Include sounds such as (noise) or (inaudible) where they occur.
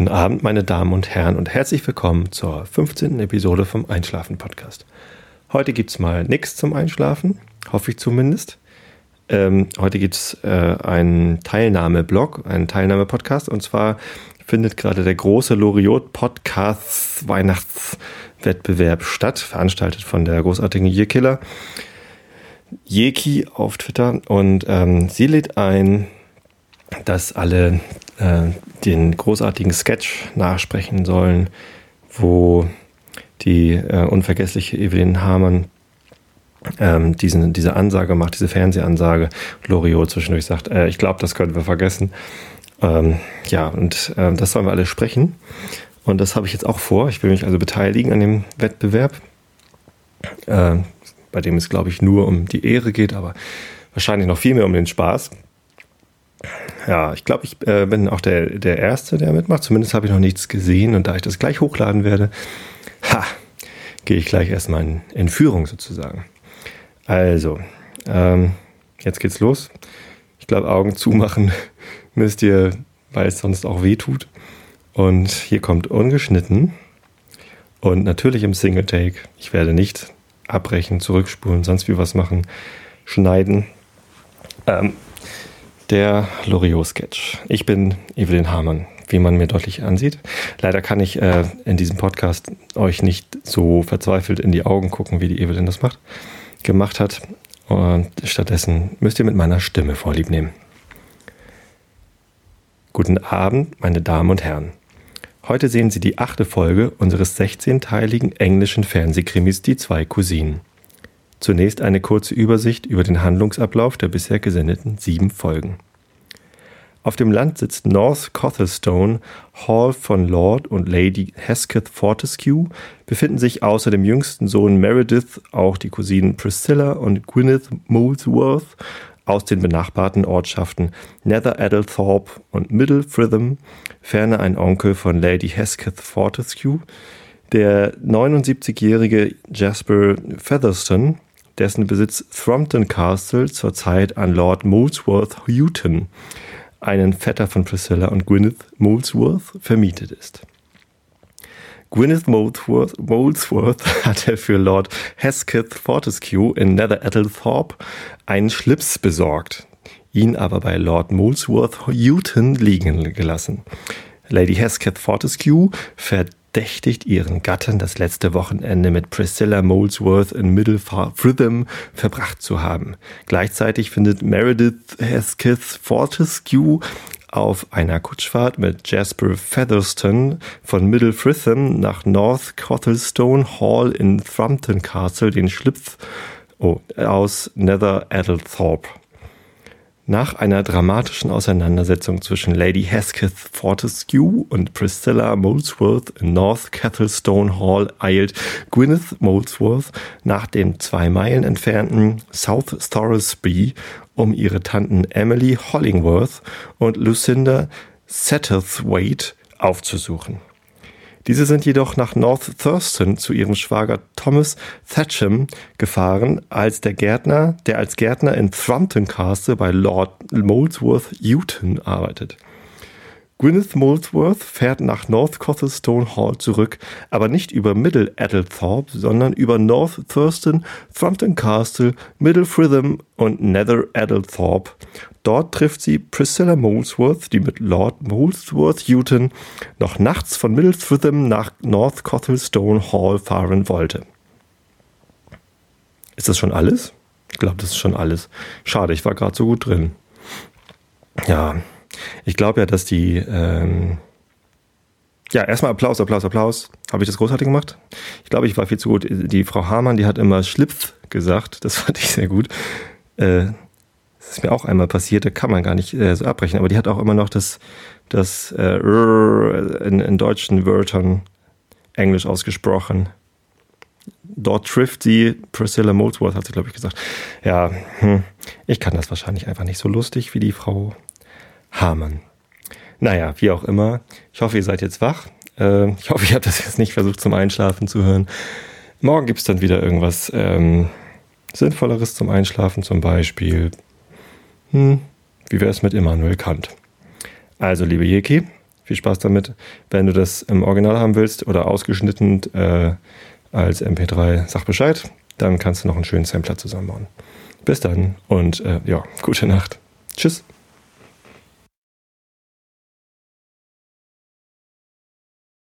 Guten Abend, meine Damen und Herren, und herzlich willkommen zur 15. Episode vom Einschlafen-Podcast. Heute gibt es mal nichts zum Einschlafen, hoffe ich zumindest. Ähm, heute gibt es äh, einen Teilnahme-Blog, einen Teilnahme-Podcast, und zwar findet gerade der große Loriot-Podcast Weihnachtswettbewerb statt, veranstaltet von der großartigen Yearkiller. Jeki auf Twitter und ähm, sie lädt ein, dass alle äh, den großartigen Sketch nachsprechen sollen, wo die äh, unvergessliche Evelyn Hamann ähm, diesen, diese Ansage macht, diese Fernsehansage. Loriot zwischendurch sagt, äh, ich glaube, das können wir vergessen. Ähm, ja, und äh, das sollen wir alle sprechen. Und das habe ich jetzt auch vor. Ich will mich also beteiligen an dem Wettbewerb, äh, bei dem es, glaube ich, nur um die Ehre geht, aber wahrscheinlich noch viel mehr um den Spaß. Ja, ich glaube, ich äh, bin auch der, der Erste, der mitmacht. Zumindest habe ich noch nichts gesehen und da ich das gleich hochladen werde, ha, gehe ich gleich erstmal in, in Führung sozusagen. Also, ähm, jetzt geht's los. Ich glaube, Augen zumachen (laughs) müsst ihr, weil es sonst auch weh tut. Und hier kommt ungeschnitten und natürlich im Single Take. Ich werde nicht abbrechen, zurückspulen, sonst wie was machen, schneiden. Ähm, der Loriot-Sketch. Ich bin Evelyn Hamann, wie man mir deutlich ansieht. Leider kann ich äh, in diesem Podcast euch nicht so verzweifelt in die Augen gucken, wie die Evelyn das macht, gemacht hat. Und stattdessen müsst ihr mit meiner Stimme vorlieb nehmen. Guten Abend, meine Damen und Herren. Heute sehen Sie die achte Folge unseres 16-teiligen englischen Fernsehkrimis Die zwei Cousinen. Zunächst eine kurze Übersicht über den Handlungsablauf der bisher gesendeten sieben Folgen. Auf dem Land sitzt North Cothelstone, Hall von Lord und Lady Hesketh Fortescue, befinden sich außer dem jüngsten Sohn Meredith auch die Cousinen Priscilla und Gwyneth Molesworth aus den benachbarten Ortschaften Nether Addlethorpe und Middle Fritham, ferner ein Onkel von Lady Hesketh Fortescue, der 79-jährige Jasper Featherston, dessen Besitz Thrompton Castle zurzeit an Lord Molesworth Houghton, einen Vetter von Priscilla und Gwyneth Molesworth, vermietet ist. Gwyneth Molesworth, Molesworth (laughs) hatte für Lord Hesketh Fortescue in Nether Addlethorpe einen Schlips besorgt, ihn aber bei Lord Molesworth Houghton liegen gelassen. Lady Hesketh Fortescue verdient verdächtigt, ihren Gatten das letzte Wochenende mit Priscilla Molesworth in Middle Fritham verbracht zu haben. Gleichzeitig findet Meredith Hesketh Fortescue auf einer Kutschfahrt mit Jasper Featherston von Middle Fritham nach North Cothelstone Hall in Thrumpton Castle den Schlipf oh, aus Nether Addlethorpe. Nach einer dramatischen Auseinandersetzung zwischen Lady Hesketh Fortescue und Priscilla Molesworth in North Kettlestone Hall eilt Gwyneth Molesworth nach dem zwei Meilen entfernten South Storresby, um ihre Tanten Emily Hollingworth und Lucinda Satterthwaite aufzusuchen. Diese sind jedoch nach North Thurston zu ihrem Schwager Thomas Thatcham gefahren, als der Gärtner, der als Gärtner in Thrumpton Castle bei Lord Molesworth Houghton arbeitet. Gwyneth Molesworth fährt nach North Cothelstone Hall zurück, aber nicht über Middle Addlethorpe, sondern über North Thurston, Thrumpton Castle, Middle Fritham und Nether Addlethorpe. Dort trifft sie Priscilla Molesworth, die mit Lord Molesworth Houghton noch nachts von Middle Fritham nach North Cothelstone Hall fahren wollte. Ist das schon alles? Ich glaube, das ist schon alles. Schade, ich war gerade so gut drin. Ja, ich glaube ja, dass die. Ähm ja, erstmal Applaus, Applaus, Applaus. Habe ich das großartig gemacht? Ich glaube, ich war viel zu gut. Die Frau Hamann, die hat immer Schlipf gesagt. Das fand ich sehr gut. Äh, das ist mir auch einmal passiert, da kann man gar nicht äh, so abbrechen. Aber die hat auch immer noch das, das äh, in, in deutschen Wörtern Englisch ausgesprochen. Dort trifft sie Priscilla Molesworth, hat sie, glaube ich, gesagt. Ja, hm, ich kann das wahrscheinlich einfach nicht so lustig wie die Frau Hamann. Naja, wie auch immer. Ich hoffe, ihr seid jetzt wach. Äh, ich hoffe, ich habe das jetzt nicht versucht zum Einschlafen zu hören. Morgen gibt es dann wieder irgendwas ähm, Sinnvolleres zum Einschlafen, zum Beispiel, hm, wie wäre es mit Immanuel Kant? Also, liebe Jeki, Viel Spaß damit. Wenn du das im Original haben willst oder ausgeschnitten äh, als MP3, sag Bescheid. Dann kannst du noch einen schönen Sampler zusammenbauen. Bis dann und äh, ja, gute Nacht. Tschüss.